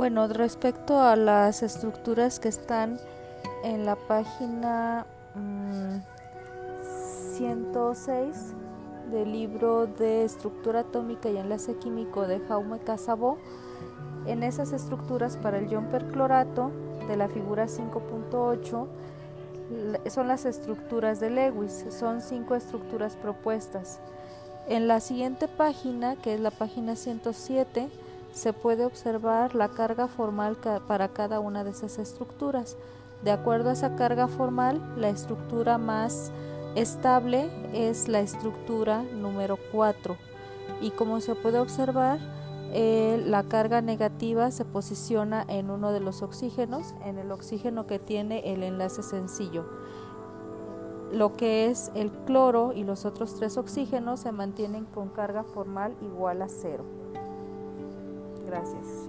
Bueno, respecto a las estructuras que están en la página 106 mm, del libro de estructura atómica y enlace químico de Jaume Casabó, en esas estructuras para el ion perclorato de la figura 5.8 son las estructuras de Lewis, son cinco estructuras propuestas. En la siguiente página, que es la página 107, se puede observar la carga formal para cada una de esas estructuras. De acuerdo a esa carga formal, la estructura más estable es la estructura número 4 y como se puede observar, eh, la carga negativa se posiciona en uno de los oxígenos, en el oxígeno que tiene el enlace sencillo. Lo que es el cloro y los otros tres oxígenos se mantienen con carga formal igual a cero. Gracias.